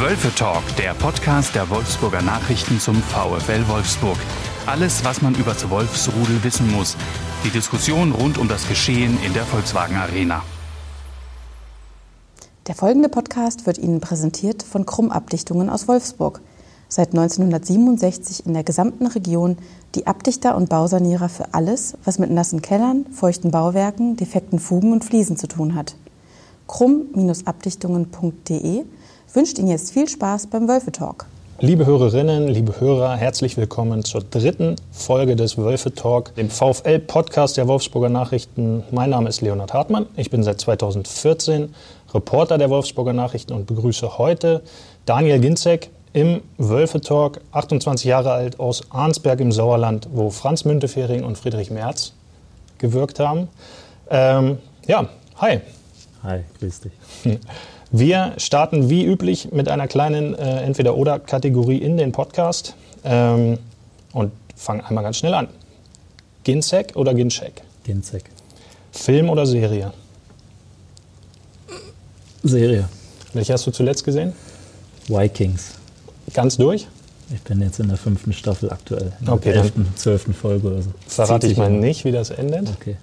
Wölfe Talk, der Podcast der Wolfsburger Nachrichten zum VfL Wolfsburg. Alles, was man über das Wolfsrudel wissen muss. Die Diskussion rund um das Geschehen in der Volkswagen Arena. Der folgende Podcast wird Ihnen präsentiert von Krumm Abdichtungen aus Wolfsburg. Seit 1967 in der gesamten Region die Abdichter und Bausanierer für alles, was mit nassen Kellern, feuchten Bauwerken, defekten Fugen und Fliesen zu tun hat. krumm-abdichtungen.de wünscht Ihnen jetzt viel Spaß beim Wölfe Talk. Liebe Hörerinnen, liebe Hörer, herzlich willkommen zur dritten Folge des Wölfe Talk, dem VfL-Podcast der Wolfsburger Nachrichten. Mein Name ist Leonhard Hartmann. Ich bin seit 2014 Reporter der Wolfsburger Nachrichten und begrüße heute Daniel Ginzek im Wölfe Talk, 28 Jahre alt, aus Arnsberg im Sauerland, wo Franz Müntefering und Friedrich Merz gewirkt haben. Ähm, ja, hi. Hi, grüß dich. Wir starten wie üblich mit einer kleinen äh, Entweder-Oder-Kategorie in den Podcast ähm, und fangen einmal ganz schnell an. Ginzek oder Ginczek? Ginzek. Film oder Serie? Serie. Welche hast du zuletzt gesehen? Vikings. Ganz durch? Ich bin jetzt in der fünften Staffel aktuell. In Okay, der elften, zwölften Folge oder so. Verrate ich mal nicht, wie das endet. Okay.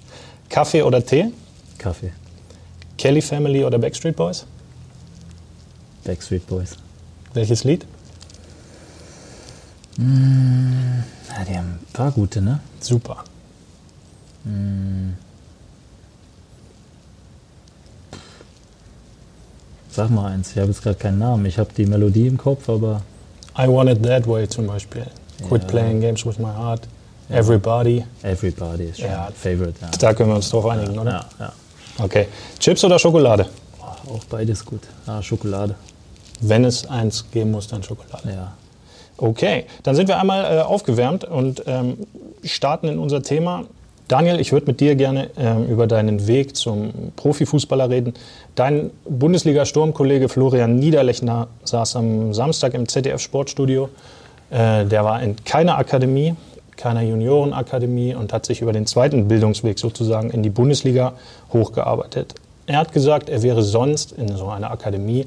Kaffee oder Tee? Kaffee. Kelly Family oder Backstreet Boys? Backstreet Boys. Welches Lied? Ja, die haben ein paar gute, ne? Super. Sag mal eins. Ich habe jetzt gerade keinen Namen. Ich habe die Melodie im Kopf, aber I Want It That Way zum Beispiel. Quit Ja. Playing Games with My Heart. Everybody. Everybody ist schon Ja. Favorite. Ja. Da können wir uns drauf einigen, oder? Ja, ja. Okay. Chips oder Schokolade? Auch beides gut. Ah, Schokolade. Wenn es eins geben muss, dann Schokolade. Ja. Okay, dann sind wir einmal äh, aufgewärmt und ähm, starten in unser Thema. Daniel, ich würde mit dir gerne ähm, über deinen Weg zum Profifußballer reden. Dein Bundesliga-Sturmkollege Florian Niederlechner saß am Samstag im ZDF-Sportstudio. Äh, der war in keiner Akademie, keiner Juniorenakademie und hat sich über den zweiten Bildungsweg sozusagen in die Bundesliga hochgearbeitet. Er hat gesagt, er wäre sonst in so einer Akademie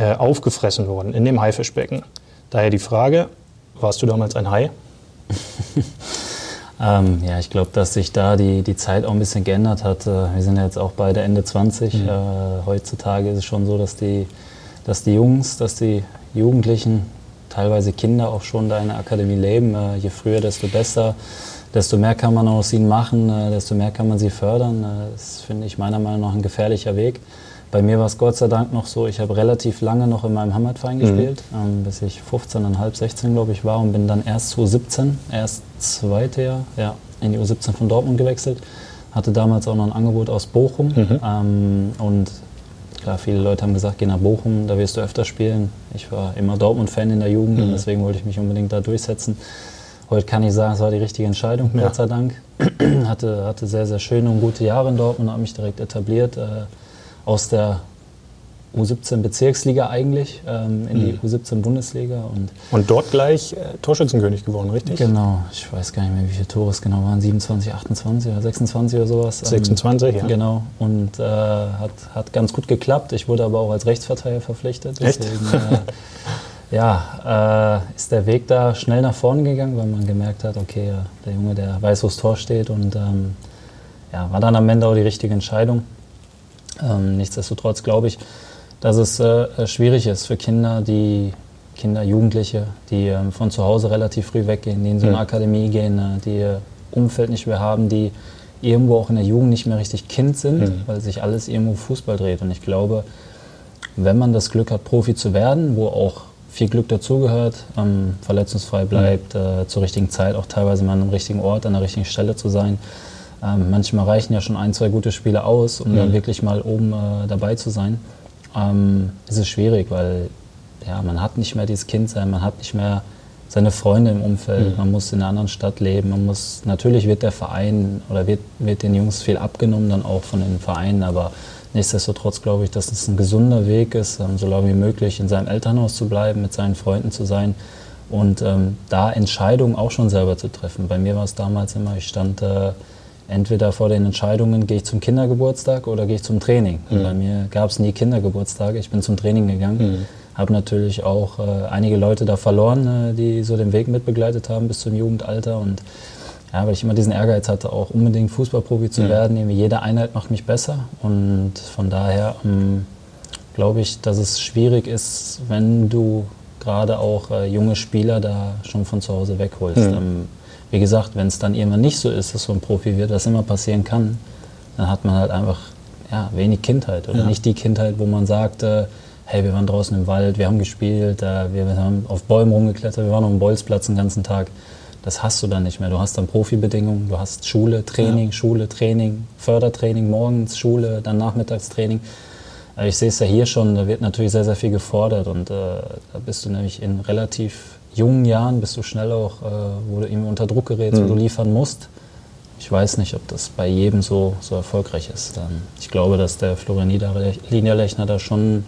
äh, aufgefressen worden, in dem Haifischbecken. Daher die Frage, warst du damals ein Hai? Ähm, ja, ich glaube, dass sich da die, die Zeit auch ein bisschen geändert hat. Äh, Wir sind ja jetzt auch beide Ende 20. Äh, heutzutage ist es schon so, dass die, dass die Jungs, dass die Jugendlichen, teilweise Kinder auch schon da in der Akademie leben. Äh, je früher, desto besser. Desto mehr kann man aus ihnen machen, äh, desto mehr kann man sie fördern. Äh, Das finde ich meiner Meinung nach ein gefährlicher Weg. Bei mir war es Gott sei Dank noch so, ich habe relativ lange noch in meinem Heimatverein gespielt, ähm, bis ich 15,5, 16 glaube ich war und bin dann erst zu 17, erst zweite Jahr, ja, in die U17 von Dortmund gewechselt. Hatte damals auch noch ein Angebot aus Bochum ähm, und klar, viele Leute haben gesagt, geh nach Bochum, da wirst du öfter spielen. Ich war immer Dortmund-Fan in der Jugend und deswegen wollte ich mich unbedingt da durchsetzen. Heute kann ich sagen, es war die richtige Entscheidung, Ja. Gott sei Dank. hatte, hatte sehr, sehr schöne und gute Jahre in Dortmund, habe mich direkt etabliert. Äh, aus der U17 Bezirksliga eigentlich ähm, in die U17 Bundesliga. Und Und dort gleich äh, Torschützenkönig geworden, richtig? genau, ich weiß gar nicht mehr, wie viele Tore es genau waren, 27, 28 oder 26 oder sowas. Ähm, 26, ja. Genau, und äh, hat, hat ganz gut geklappt. Ich wurde aber auch als Rechtsverteidiger verpflichtet. Echt? Deswegen, äh, ja, äh, ist der Weg da schnell nach vorne gegangen, weil man gemerkt hat, okay, ja, der Junge, der weiß, wo das Tor steht und ähm, ja, war dann am Ende auch die richtige Entscheidung. Ähm, nichtsdestotrotz glaube ich, dass es äh, schwierig ist für Kinder, die Kinder, Jugendliche, die ähm, von zu Hause relativ früh weggehen, die in so eine Mhm. Akademie gehen, äh, die ihr Umfeld nicht mehr haben, die irgendwo auch in der Jugend nicht mehr richtig Kind sind, Mhm. weil sich alles irgendwo Fußball dreht. Und ich glaube, wenn man das Glück hat, Profi zu werden, wo auch viel Glück dazugehört, ähm, verletzungsfrei bleibt, äh, zur richtigen Zeit auch teilweise mal am richtigen Ort, an der richtigen Stelle zu sein. Ähm, manchmal reichen ja schon ein, zwei gute Spiele aus, um dann wirklich mal oben äh, dabei zu sein. Ähm, es ist schwierig, weil ja, man hat nicht mehr dieses Kind sein, man hat nicht mehr seine Freunde im Umfeld, man muss in einer anderen Stadt leben, man muss, natürlich wird der Verein oder wird, wird den Jungs viel abgenommen dann auch von den Vereinen, aber nichtsdestotrotz glaube ich, dass es ein gesunder Weg ist, ähm, so lange wie möglich in seinem Elternhaus zu bleiben, mit seinen Freunden zu sein und ähm, da Entscheidungen auch schon selber zu treffen. Bei mir war es damals immer, ich stand äh, entweder vor den Entscheidungen, gehe ich zum Kindergeburtstag oder gehe ich zum Training. Mhm. Bei mir gab es nie Kindergeburtstage, ich bin zum Training gegangen. Mhm. Habe natürlich auch äh, einige Leute da verloren, äh, die so den Weg mitbegleitet haben bis zum Jugendalter. Und ja, weil ich immer diesen Ehrgeiz hatte, auch unbedingt Fußballprofi zu mhm. werden. Irgendwie jede Einheit macht mich besser. Und von daher ähm, glaube ich, dass es schwierig ist, wenn du gerade auch äh, junge Spieler da schon von zu Hause wegholst. Mhm. Ähm, wie gesagt, wenn es dann irgendwann nicht so ist, dass so ein Profi wird, was immer passieren kann, dann hat man halt einfach ja, wenig Kindheit oder ja. nicht die Kindheit, wo man sagt, äh, hey, wir waren draußen im Wald, wir haben gespielt, äh, wir, haben auf Bäumen rumgeklettert, wir waren auf dem Bolzplatz den ganzen Tag. Das hast du dann nicht mehr. Du hast dann Profibedingungen, du hast Schule, Training, ja. Schule, Training, Fördertraining, morgens Schule, dann Nachmittagstraining. Äh, ich sehe es ja hier schon, da wird natürlich sehr, sehr viel gefordert und äh, da bist du nämlich in relativ jungen Jahren, bist du schnell auch, äh, wo du irgendwie unter Druck gerätst, mhm. wo du liefern musst. Ich weiß nicht, ob das bei jedem so, so erfolgreich ist. Ähm, ich glaube, dass der Florian Niederlechner da schon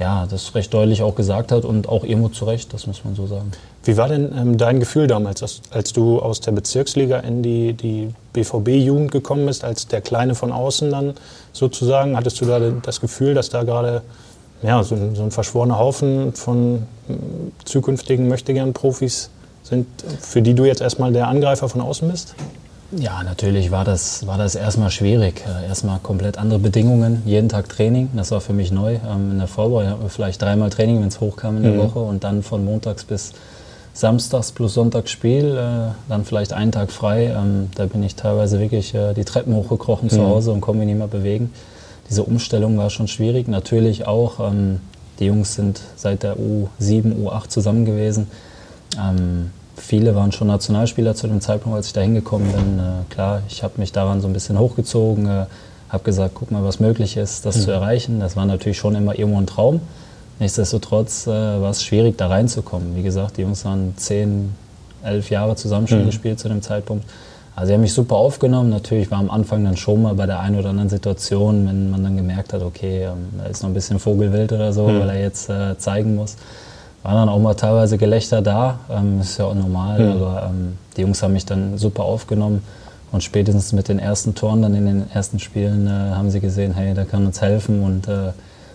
ja, das recht deutlich auch gesagt hat und auch irgendwo zu Recht, das muss man so sagen. Wie war denn ähm, dein Gefühl damals, als, als, du aus der Bezirksliga in die, die BVB-Jugend gekommen bist, als der Kleine von außen dann sozusagen? Hattest du da das Gefühl, dass da gerade ja, so, ein, so ein verschworener Haufen von äh, zukünftigen Möchtegern-Profis sind, für die du jetzt erstmal der Angreifer von außen bist? Ja, natürlich war das, war das erstmal schwierig. Äh, erstmal komplett andere Bedingungen, jeden Tag Training, das war für mich neu. Ähm, in der Vorbereitung hatten wir vielleicht dreimal Training, wenn es hochkam in der mhm. Woche und dann von montags bis samstags plus Sonntagsspiel, äh, dann vielleicht einen Tag frei. Ähm, da bin ich teilweise wirklich äh, die Treppen hochgekrochen mhm. zu Hause und konnte mich nicht mehr bewegen. Diese Umstellung war schon schwierig. Natürlich auch, ähm, die Jungs sind seit der U7, U8 zusammen gewesen viele waren schon Nationalspieler zu dem Zeitpunkt, als ich da hingekommen bin. Äh, klar, ich habe mich daran so ein bisschen hochgezogen, äh, habe gesagt, guck mal, was möglich ist, das mhm. zu erreichen. Das war natürlich schon immer irgendwo ein Traum. Nichtsdestotrotz äh, war es schwierig, da reinzukommen. Wie gesagt, die Jungs waren zehn, elf Jahre zusammen schon mhm. gespielt zu dem Zeitpunkt. Also sie haben mich super aufgenommen. Natürlich war am Anfang dann schon mal bei der einen oder anderen Situation, wenn man dann gemerkt hat, okay, ähm, da ist noch ein bisschen Vogelwild oder so, mhm. weil er jetzt äh, zeigen muss waren dann auch mal teilweise Gelächter da. Ähm, ist ja auch normal, mhm. aber ähm, die Jungs haben mich dann super aufgenommen. Und spätestens mit den ersten Toren dann in den ersten Spielen äh, haben sie gesehen, hey, der kann uns helfen. Und äh,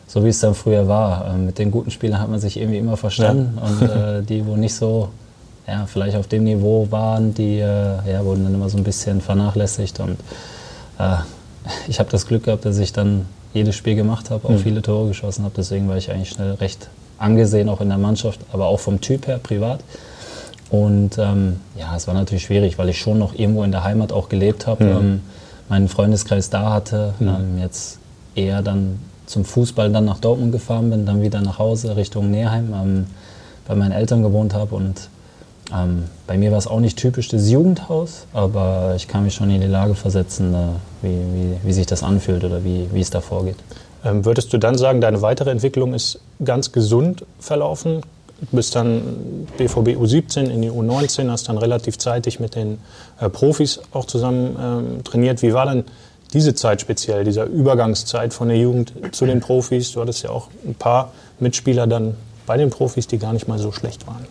so wie es dann früher war, äh, mit den guten Spielern hat man sich irgendwie immer verstanden. Ja. Und äh, die, wo nicht so, ja, vielleicht auf dem Niveau waren, die äh, ja, wurden dann immer so ein bisschen vernachlässigt. Und äh, ich habe das Glück gehabt, dass ich dann jedes Spiel gemacht habe, auch mhm. viele Tore geschossen habe. Deswegen war ich eigentlich schnell recht angesehen, auch in der Mannschaft, aber auch vom Typ her privat. Und ähm, ja, es war natürlich schwierig, weil ich schon noch irgendwo in der Heimat auch gelebt habe, mhm. ähm, meinen Freundeskreis da hatte, mhm. ähm, jetzt eher dann zum Fußball dann nach Dortmund gefahren bin, dann wieder nach Hause Richtung Neheim, ähm, bei meinen Eltern gewohnt habe und ähm, bei mir war es auch nicht typisch das Jugendhaus, aber ich kann mich schon in die Lage versetzen, äh, wie, wie, wie, sich das anfühlt oder wie, wie es da vorgeht. Ähm, würdest du dann sagen, deine weitere Entwicklung ist ganz gesund verlaufen? Du bist dann BVB U17 in die U19, hast dann relativ zeitig mit den äh, Profis auch zusammen ähm, trainiert. Wie war dann diese Zeit speziell, dieser Übergangszeit von der Jugend zu den Profis? Du hattest ja auch ein paar Mitspieler dann bei den Profis, die gar nicht mal so schlecht waren.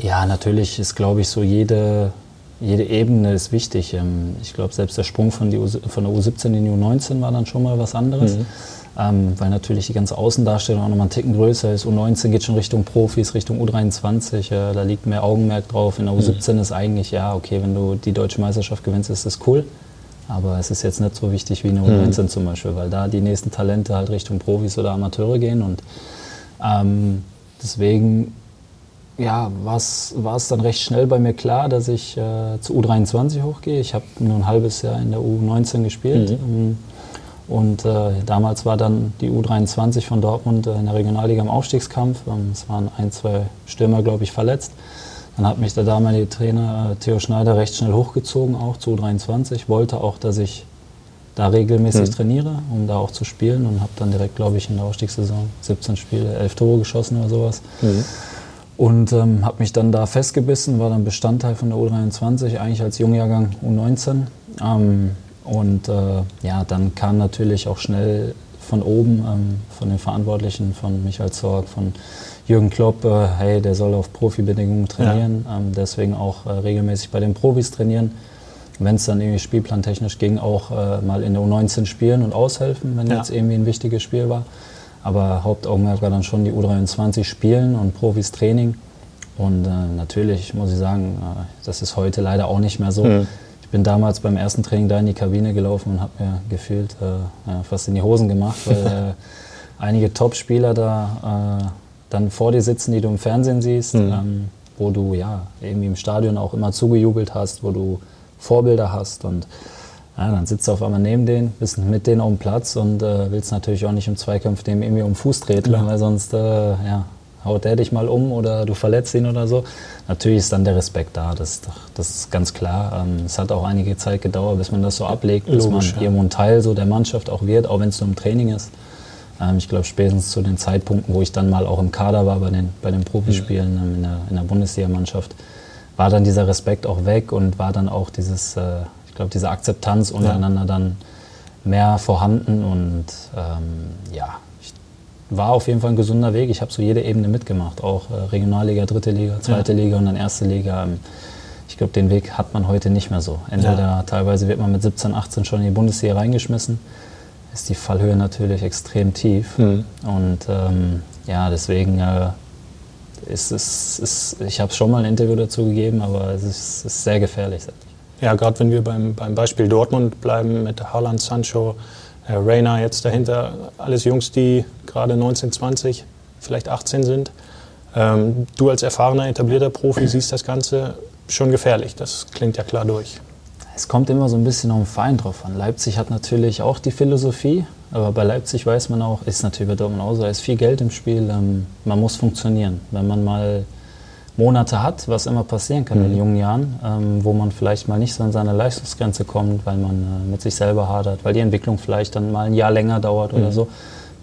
Ja, natürlich ist, glaube ich, so jede, jede Ebene ist wichtig. Ähm, ich glaube, selbst der Sprung von, U, von, der U17 in die U19 war dann schon mal was anderes. Mhm ähm, weil natürlich die ganze Außendarstellung auch nochmal einen Ticken größer ist. U19 geht schon Richtung Profis, Richtung U23, äh, da liegt mehr Augenmerk drauf. In der U17 mhm. ist eigentlich, ja, okay, wenn du die deutsche Meisterschaft gewinnst, ist das cool. Aber es ist jetzt nicht so wichtig wie in der U19 mhm. zum Beispiel, weil da die nächsten Talente halt Richtung Profis oder Amateure gehen. Und ähm, deswegen ja, war es dann recht schnell bei mir klar, dass ich äh, zu U23 hochgehe. Ich habe nur ein halbes Jahr in der U19 gespielt. Mhm. Ähm, und äh, damals war dann die U23 von Dortmund äh, in der Regionalliga im Aufstiegskampf. Ähm, es waren ein, zwei Stürmer, glaube ich, verletzt. Dann hat mich der damalige Trainer äh, Theo Schneider recht schnell hochgezogen, auch zu U23. Wollte auch, dass ich da regelmäßig mhm. trainiere, um da auch zu spielen. Und habe dann direkt, glaube ich, in der Aufstiegssaison 17 Spiele, 11 Tore geschossen oder sowas. Mhm. Und ähm, habe mich dann da festgebissen, war dann Bestandteil von der U23, eigentlich als Jungjahrgang U19. Ähm, und äh, ja, dann kam natürlich auch schnell von oben, ähm, von den Verantwortlichen, von Michael Zorg, von Jürgen Klopp, äh, hey, der soll auf Profibedingungen trainieren, ja. ähm, deswegen auch äh, regelmäßig bei den Profis trainieren. wenn es dann irgendwie spielplantechnisch ging, auch äh, mal in der U19 spielen und aushelfen, wenn ja. jetzt irgendwie ein wichtiges Spiel war. Aber Hauptaugenmerk war dann schon die U23 spielen und Profis Training. Und äh, natürlich muss ich sagen, äh, das ist heute leider auch nicht mehr so. Mhm. Ich bin damals beim ersten Training da in die Kabine gelaufen und habe mir gefühlt äh, fast in die Hosen gemacht, weil äh, einige Top-Spieler da äh, dann vor dir sitzen, die du im Fernsehen siehst, mhm. ähm, wo du ja irgendwie im Stadion auch immer zugejubelt hast, wo du Vorbilder hast und ja, dann sitzt du auf einmal neben denen, bist mit denen auf dem Platz und äh, willst natürlich auch nicht im Zweikampf dem irgendwie um den Fuß treten, ja. weil sonst äh, ja, haut der dich mal um oder du verletzt ihn oder so. Natürlich ist dann der Respekt da, das, das ist ganz klar. Ähm, es hat auch einige Zeit gedauert, bis man das so ablegt, bis Logisch, man ja. irgendwo ein Teil so der Mannschaft auch wird, auch wenn es nur im Training ist. Ähm, ich glaube, spätestens zu den Zeitpunkten, wo ich dann mal auch im Kader war bei den, bei den Profispielen mhm. in der, in der Bundesligamannschaft, war dann dieser Respekt auch weg und war dann auch dieses, äh, ich glaube, diese Akzeptanz untereinander ja. dann mehr vorhanden und ähm, ja, ich war auf jeden Fall ein gesunder Weg. Ich habe so jede Ebene mitgemacht, auch äh, Regionalliga, dritte Liga, zweite ja. Liga und dann erste Liga. Ähm, ich glaube, den Weg hat man heute nicht mehr so. Entweder ja. teilweise wird man mit 17, 18 schon in die Bundesliga reingeschmissen ist die Fallhöhe natürlich extrem tief. Mhm. Und ähm, ja, deswegen äh, ist es, ich habe schon mal ein Interview dazu gegeben, aber es ist, ist sehr gefährlich. Ja, gerade wenn wir beim, beim Beispiel Dortmund bleiben mit Haaland, Sancho, äh, Reina jetzt dahinter, alles Jungs, die gerade 19, 20, vielleicht 18 sind. Ähm, du als erfahrener, etablierter Profi siehst das Ganze schon gefährlich. Das klingt ja klar durch. Es kommt immer so ein bisschen auf den Verein drauf an. Leipzig hat natürlich auch die Philosophie, aber bei Leipzig weiß man auch, ist natürlich bei Dortmund auch so, da ist viel Geld im Spiel, ähm, man muss funktionieren. Wenn man mal Monate hat, was immer passieren kann mhm. in jungen Jahren, ähm, wo man vielleicht mal nicht so an seine Leistungsgrenze kommt, weil man äh, mit sich selber hadert, weil die Entwicklung vielleicht dann mal ein Jahr länger dauert mhm. oder so,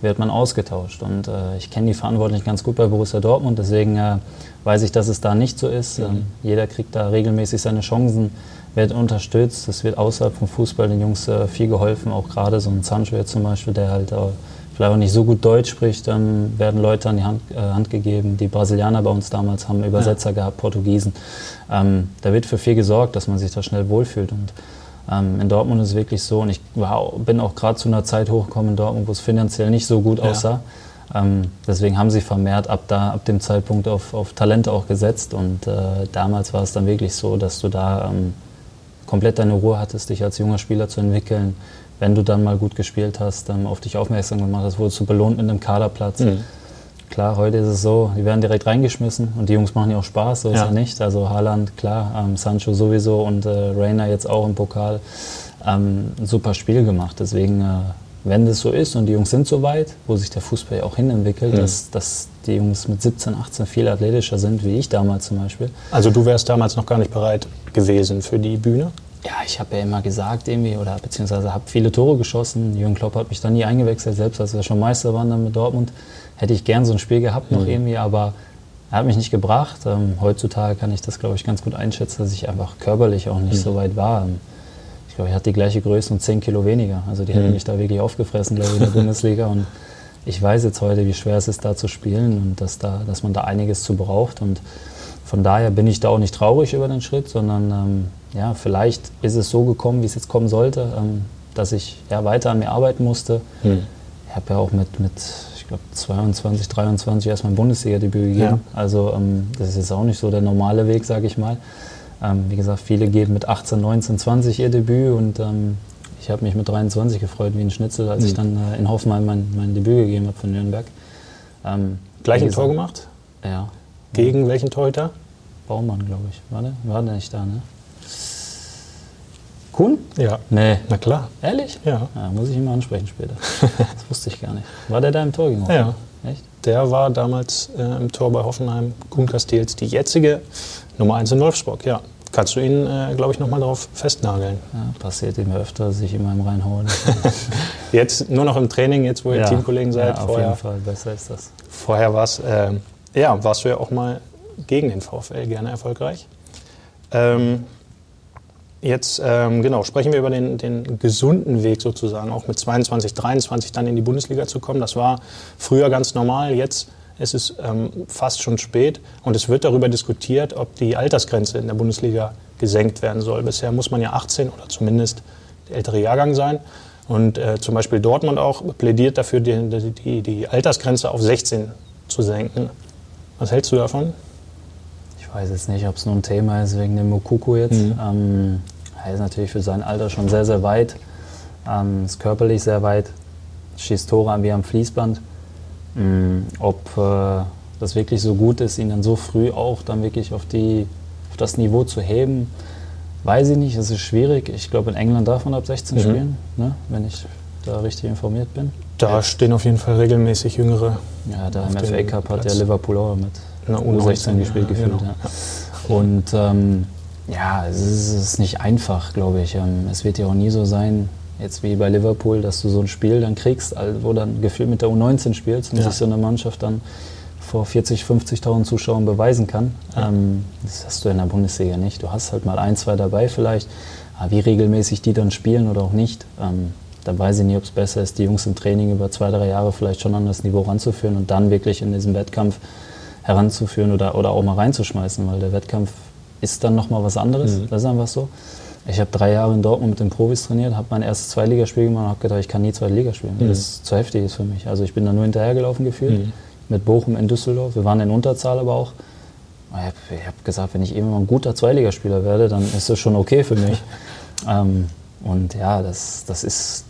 wird man ausgetauscht. Und äh, ich kenne die Verantwortlichen ganz gut bei Borussia Dortmund, deswegen äh, weiß ich, dass es da nicht so ist. Mhm. Ähm, jeder kriegt da regelmäßig seine Chancen wird unterstützt. Es wird außerhalb vom Fußball den Jungs äh, viel geholfen. Auch gerade so ein Sancho jetzt zum Beispiel, der halt äh, vielleicht auch nicht so gut Deutsch spricht, ähm, werden Leute an die Hand, äh, Hand, gegeben. Die Brasilianer bei uns damals haben Übersetzer ja. gehabt, Portugiesen. Ähm, da wird für viel gesorgt, dass man sich da schnell wohlfühlt. Und ähm, in Dortmund ist es wirklich so, und ich war, bin auch gerade zu einer Zeit hochgekommen in Dortmund, wo es finanziell nicht so gut aussah. Ja. Ähm, deswegen haben sie vermehrt ab, da, ab dem Zeitpunkt auf, auf Talente auch gesetzt. Und äh, damals war es dann wirklich so, dass du da ähm, komplett deine Ruhe hattest, dich als junger Spieler zu entwickeln. Wenn du dann mal gut gespielt hast, ähm, auf dich aufmerksam gemacht hast, wurdest du belohnt mit einem Kaderplatz. Mhm. Klar, heute ist es so, die werden direkt reingeschmissen und die Jungs machen ja auch Spaß, so ist ja nicht. Also Haaland, klar, ähm, Sancho sowieso und äh, Reina jetzt auch im Pokal. Ähm, ein super Spiel gemacht. Deswegen, äh, wenn das so ist und die Jungs sind so weit, wo sich der Fußball ja auch hinentwickelt, mhm. dass, dass die Jungs mit 17, 18 viel athletischer sind, wie ich damals zum Beispiel. Also du wärst damals noch gar nicht bereit gewesen für die Bühne? Ja, ich habe ja immer gesagt irgendwie, oder beziehungsweise habe viele Tore geschossen. Jürgen Klopp hat mich dann nie eingewechselt, selbst als wir schon Meister waren dann mit Dortmund. Hätte ich gern so ein Spiel gehabt noch mhm. irgendwie, aber er hat mich nicht gebracht. Ähm, heutzutage kann ich das, glaube ich, ganz gut einschätzen, dass ich einfach körperlich auch nicht mhm. so weit war. Ähm, ich glaube, ich hatte die gleiche Größe und 10 Kilo weniger. Also die mhm. hätten mich da wirklich aufgefressen, glaube ich, in der Bundesliga. Und ich weiß jetzt heute, wie schwer es ist, da zu spielen und dass, da, dass man da einiges zu braucht. Und von daher bin ich da auch nicht traurig über den Schritt, sondern ähm, ja, vielleicht ist es so gekommen, wie es jetzt kommen sollte, ähm, dass ich ja, weiter an mir arbeiten musste. Hm. Ich habe ja auch mit, mit ich glaube, 22, 23 erst mein Bundesliga-Debüt gegeben. Ja. Also ähm, das ist jetzt auch nicht so der normale Weg, sage ich mal. Ähm, wie gesagt, viele geben mit 18, 19, 20 ihr Debüt und ähm, ich habe mich mit 23 gefreut wie ein Schnitzel, als mhm. ich dann äh, in Hoffenheim mein, mein Debüt gegeben habe von Nürnberg. Ähm, Gleich ein Tor gemacht? Ja. Gegen welchen Torhüter? Baumann, glaube ich. War der? War der nicht da, ne? Kuhn? Ja. Nee. Na klar. Ehrlich? Ja. ja muss ich ihn mal ansprechen später. das wusste ich gar nicht. War der da im Tor gegen Hoffenheim? Ja. Echt? Der war damals äh, im Tor bei Hoffenheim. Kuhn Castells, die jetzige Nummer 1 in Wolfsburg, ja kannst du ihn, äh, glaube ich, nochmal darauf festnageln. Ja, passiert ihm öfter, sich immer im reinhauen. jetzt nur noch im Training, jetzt wo ihr ja, Teamkollegen seid. Ja, auf vorher, jeden Fall, besser ist das. Vorher war's, äh, ja, warst du ja auch mal gegen den VfL gerne erfolgreich. Ähm, jetzt, ähm, genau, sprechen wir über den, den gesunden Weg sozusagen, auch mit 22, 23 dann in die Bundesliga zu kommen. Das war früher ganz normal, jetzt es ist ähm, fast schon spät und es wird darüber diskutiert, ob die Altersgrenze in der Bundesliga gesenkt werden soll. Bisher muss man ja 18 oder zumindest der ältere Jahrgang sein. Und äh, zum Beispiel Dortmund auch plädiert dafür, die, die, die Altersgrenze auf 16 zu senken. Was hältst du davon? Ich weiß jetzt nicht, ob es nur ein Thema ist wegen dem Mokuku jetzt. Mhm. Ähm, er ist natürlich für sein Alter schon sehr, sehr weit. Ähm, ist körperlich sehr weit. Schießt Tore an wie am Fließband. Ähm, ob äh, das wirklich so gut ist, ihn dann so früh auch dann wirklich auf, die, auf das Niveau zu heben, weiß ich nicht. Es ist schwierig. Ich glaube, in England darf man ab 16 mhm. spielen, ne? wenn ich da richtig informiert bin. Da stehen auf jeden Fall regelmäßig Jüngere. Ja, da im FA Cup hat ja Liverpool auch mit einer U16 gespielt ja, gefühlt. Genau. Ja. Und ähm, ja, es ist, es ist, nicht einfach, glaube ich. Ähm, es wird ja auch nie so sein, jetzt wie bei Liverpool, dass du so ein Spiel dann kriegst, wo dann gefühlt mit der U19 spielst und ja. sich so eine Mannschaft dann vor 40, 50.000 Zuschauern beweisen kann. Ja. Ähm, das hast du in der Bundesliga nicht. Du hast halt mal ein, zwei dabei vielleicht. Aber wie regelmäßig die dann spielen oder auch nicht, ähm, da weiß ich nicht, ob es besser ist, die Jungs im Training über zwei, drei Jahre vielleicht schon an das Niveau ranzuführen und dann wirklich in diesem Wettkampf heranzuführen oder, oder auch mal reinzuschmeißen, weil der Wettkampf ist dann nochmal was anderes. Mhm. Das ist einfach so. Ich habe drei Jahre in Dortmund mit den Profis trainiert, habe mein erstes Zweitligaspiel gemacht und habe gedacht, ich kann nie Zweite Liga spielen. Mhm. Das ist zu heftig ist für mich. Also ich bin da nur hinterhergelaufen gefühlt. Mhm mit Bochum in Düsseldorf. Wir waren in Unterzahl aber auch. Ich habe hab gesagt, wenn ich irgendwann ein guter Zweiligaspieler werde, dann ist das schon okay für mich. ähm, und ja, das, das, ist,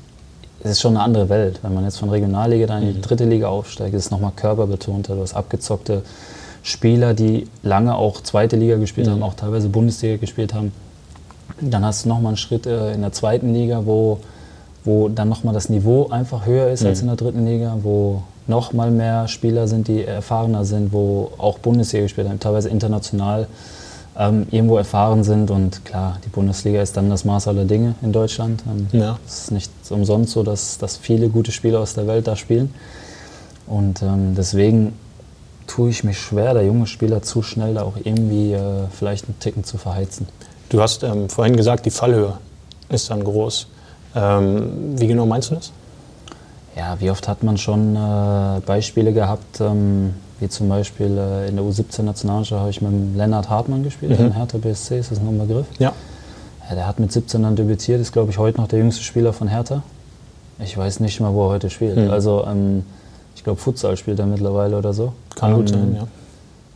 das ist schon eine andere Welt. Wenn man jetzt von Regionalliga dann in die mhm. dritte Liga aufsteigt, ist es nochmal körperbetonter. Du hast abgezockte Spieler, die lange auch zweite Liga gespielt mhm. haben, auch teilweise Bundesliga gespielt haben. Dann hast du nochmal einen Schritt äh, in der zweiten Liga, wo, wo dann nochmal das Niveau einfach höher ist mhm. als in der dritten Liga, wo noch mal mehr Spieler sind, die erfahrener sind, wo auch Bundesliga gespielt haben, teilweise international ähm, irgendwo erfahren sind. Und klar, die Bundesliga ist dann das Maß aller Dinge in Deutschland. Ähm, ja. Es ist nicht umsonst so, dass, dass viele gute Spieler aus der Welt da spielen. Und ähm, deswegen tue ich mich schwer, der junge Spieler zu schnell da auch irgendwie äh, vielleicht einen Ticken zu verheizen. Du hast ähm, vorhin gesagt, die Fallhöhe ist dann groß. Ähm, wie genau meinst du das? Ja, wie oft hat man schon äh, Beispiele gehabt, ähm, wie zum Beispiel äh, in der U17-Nationalmannschaft habe ich mit Lennart Hartmann gespielt, mhm. Hertha BSC, ist das noch ein Begriff? Ja. ja. Der hat mit 17 dann debütiert, ist glaube ich heute noch der jüngste Spieler von Hertha. Ich weiß nicht mal, wo er heute spielt. Mhm. Also ähm, glaube Futsal spielt er mittlerweile oder so. Kann gut ähm, sein, ja.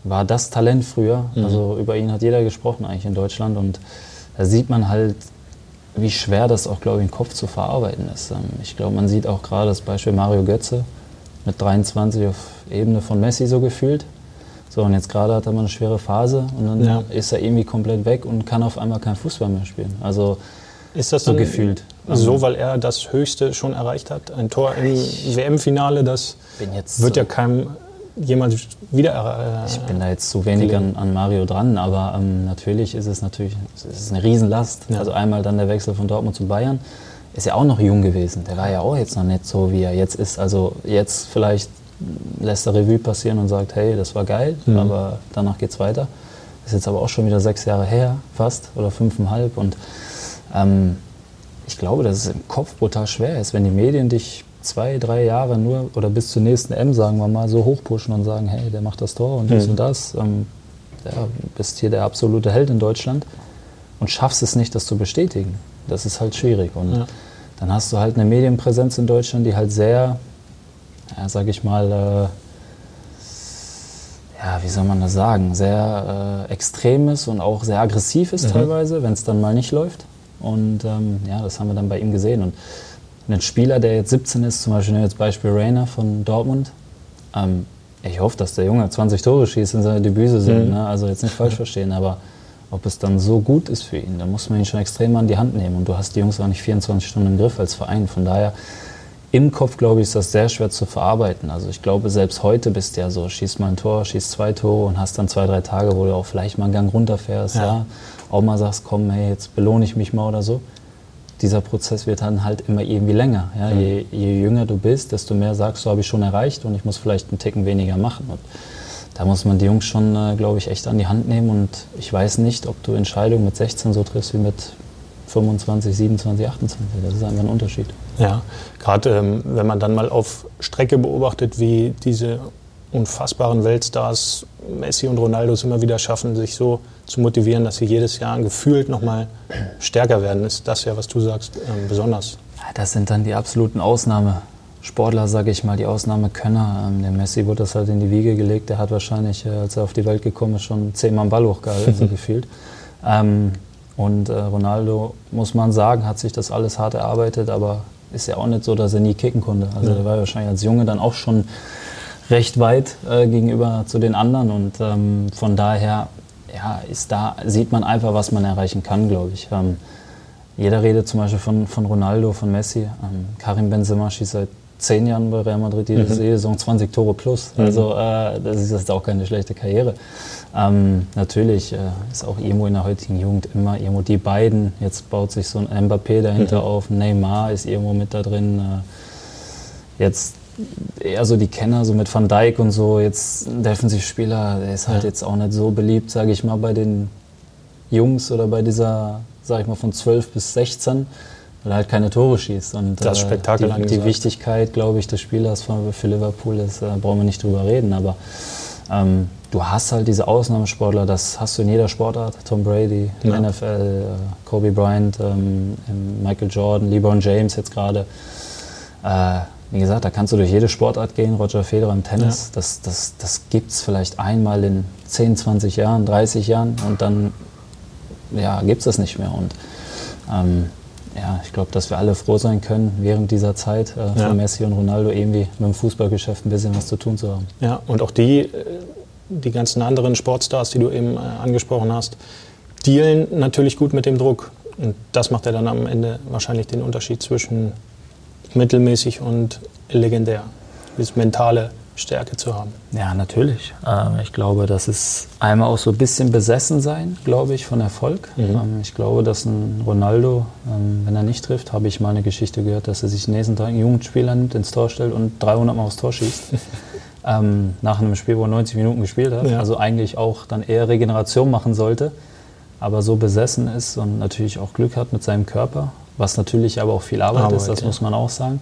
War das Talent früher. Mhm. Also über ihn hat jeder gesprochen eigentlich in Deutschland und da sieht man halt, wie schwer das auch, glaube ich, im Kopf zu verarbeiten ist. Ähm, ich glaube, man sieht auch gerade das Beispiel Mario Götze mit 23 auf Ebene von Messi so gefühlt. So, und jetzt gerade hat er mal eine schwere Phase und dann ja. ist er irgendwie komplett weg und kann auf einmal kein Fußball mehr spielen. Also ist das so gefühlt. So, ähm, weil er das Höchste schon erreicht hat? Ein Tor im WM-Finale, das wird ja keinem jemand wieder. Äh, ich bin da jetzt zu wenig an, an Mario dran, aber ähm, natürlich ist es natürlich es ist eine Riesenlast. Ja. Also einmal dann der Wechsel von Dortmund zu Bayern. Ist ja auch noch jung gewesen. Der war ja auch jetzt noch nicht so, wie er jetzt ist. Also jetzt vielleicht lässt er Revue passieren und sagt, hey, das war geil, mhm. aber danach geht's weiter. Ist jetzt aber auch schon wieder sechs Jahre her, fast, oder fünfeinhalb. Und ähm, ich glaube, dass es im Kopf brutal schwer ist, wenn die Medien dich zwei, drei Jahre nur oder bis zur nächsten M, sagen wir mal, so hochpushen und sagen, hey, der macht das Tor und dies mhm. und das. Ähm, ja, bist hier der absolute Held in Deutschland und schaffst es nicht, das zu bestätigen. Das ist halt schwierig. Und ja. dann hast du halt eine Medienpräsenz in Deutschland, die halt sehr, ja, sag ich mal, äh, ja, wie soll man das sagen, sehr äh, extrem ist und auch sehr aggressiv ist mhm. teilweise, wenn es dann mal nicht läuft. Und ähm, ja, das haben wir dann bei ihm gesehen. Und ein Spieler, der jetzt 17 ist, zum Beispiel jetzt Beispiel Rainer von Dortmund, ähm, ich hoffe, dass der Junge 20 Tore schießt in seiner Debütsaison. Mhm. Ne? Also jetzt nicht falsch verstehen, aber ob es dann so gut ist für ihn, da muss man ihn schon extrem an die Hand nehmen. Und du hast die Jungs auch nicht 24 Stunden im Griff als Verein. Von daher, im Kopf, glaube ich, ist das sehr schwer zu verarbeiten. Also ich glaube, selbst heute bist du ja so, schießt mal ein Tor, schießt zwei Tore und hast dann zwei, drei Tage, wo du auch vielleicht mal einen Gang runterfährst, ja. ja auch mal sagst, komm, hey, jetzt belohne ich mich mal oder so dieser Prozess wird dann halt immer irgendwie länger. Ja? Mhm. Je, je, jünger du bist, desto mehr sagst du, habe ich schon erreicht und ich muss vielleicht einen Ticken weniger machen. Und da muss man die Jungs schon, äh, glaube ich, echt an die Hand nehmen. Und ich weiß nicht, ob du Entscheidungen mit 16 so triffst wie mit 25, 27, 28. Das ist einfach ein Unterschied. Ja, gerade ähm, wenn man dann mal auf Strecke beobachtet, wie diese unfassbaren Weltstars Messi und Ronaldo es immer wieder schaffen, sich so zu motivieren, dass sie jedes Jahr gefühlt nochmal stärker werden, ist das ja, was du sagst, ähm, besonders. Das sind dann die absoluten Ausnahmesportler, sage ich mal, die Ausnahmekönner. Ähm, der Messi wurde das halt in die Wiege gelegt. Der hat wahrscheinlich, äh, als er auf die Welt gekommen ist, schon zehnmal einen Ball hochgehalten, so gefühlt. Ähm, und äh, Ronaldo, muss man sagen, hat sich das alles hart erarbeitet, aber ist ja auch nicht so, dass er nie kicken konnte. Also ja. er war wahrscheinlich als Junge dann auch schon recht weit äh, gegenüber zu den anderen und ähm, von daher ja, ist da, sieht man einfach, was man erreichen kann, glaube ich. Ähm, jeder redet zum Beispiel von, von Ronaldo, von Messi. Ähm, Karim Benzema schießt seit zehn Jahren bei Real Madrid jede mhm. Saison 20 Tore plus. Mhm. Also äh, das ist jetzt auch keine schlechte Karriere. Ähm, natürlich äh, ist auch irgendwo in der heutigen Jugend immer irgendwo die beiden. Jetzt baut sich so ein Mbappé dahinter mhm. auf. Neymar ist irgendwo mit da drin. Äh, jetzt eher so die Kenner, so mit Van Dijk und so. Jetzt ein Defensivspieler, der ist halt ja. jetzt auch nicht so beliebt, sage ich mal, bei den Jungs oder bei dieser, sage ich mal, von 12 bis 16 weil er halt keine Tore schießt. Und, das Spektakel äh, die, die Wichtigkeit, glaube ich, des Spielers für, für Liverpool ist, äh, brauchen wir nicht drüber reden. Aber ähm, du hast halt diese Ausnahmesportler, das hast du in jeder Sportart. Tom Brady, ja. NFL, äh, Kobe Bryant, ähm, Michael Jordan, LeBron James jetzt gerade. Äh, wie gesagt, da kannst du durch jede Sportart gehen, Roger Federer im Tennis. Ja. Das, das, das gibt es vielleicht einmal in 10, 20 Jahren, 30 Jahren und dann ja, gibt es das nicht mehr. Und ähm, ja, ich glaube, dass wir alle froh sein können, während dieser Zeit äh, ja. von Messi und Ronaldo irgendwie mit dem Fußballgeschäft ein bisschen was zu tun zu haben. Ja, und auch die, äh, die ganzen anderen Sportstars, die du eben äh, angesprochen hast, dealen natürlich gut mit dem Druck. Und das macht ja dann am Ende wahrscheinlich den Unterschied zwischen mittelmäßig und legendär. Dieses mentale Stärke zu haben. Ja, natürlich. Ähm, ich glaube, das ist einmal auch so ein bisschen besessen sein, glaube ich, von Erfolg. Mhm. Ähm, ich glaube, dass ein Ronaldo, ähm, wenn er nicht trifft, habe ich mal eine Geschichte gehört, dass er sich den nächsten Tag einen Jugendspieler nimmt, ins Tor stellt und 300 Mal aufs Tor schießt. nach einem Spiel, wo er 90 Minuten gespielt hat. Ja. Also eigentlich auch dann eher Regeneration machen sollte. Aber so besessen ist und natürlich auch Glück hat mit seinem Körper, was natürlich aber auch viel Arbeit, Arbeit ist, das ja. muss man auch sagen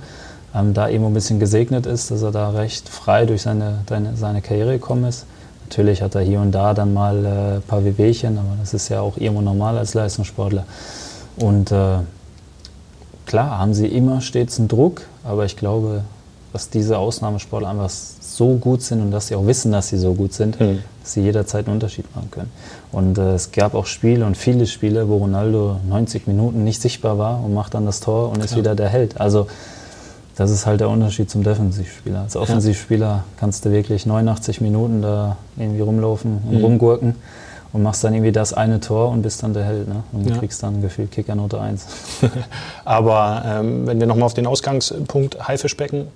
ähm, da eben ein bisschen gesegnet ist, dass er da recht frei durch seine, seine, seine Karriere gekommen ist. Natürlich hat er hier und da dann mal äh, ein paar Wehwehchen, aber das ist ja auch irgendwo normal als Leistungssportler. Und äh, klar haben sie immer stets einen Druck, aber ich glaube, dass diese Ausnahmesportler einfach so gut sind und dass sie auch wissen, dass sie so gut sind, mhm. dass sie jederzeit einen Unterschied machen können. Und äh, es gab auch Spiele und viele Spiele, wo Ronaldo 90 Minuten nicht sichtbar war und macht dann das Tor und Klar. ist wieder der Held. Also das ist halt der Unterschied zum Defensivspieler. Als Offensivspieler kannst du wirklich 89 Minuten da irgendwie rumlaufen und mhm. rumgurken und machst dann irgendwie das eine Tor und bist dann der Held. Ne? Und ja. kriegst dann gefühlt Kickernote 1. Aber ähm, wenn wir nochmal auf den Ausgangspunkt Haifischbecken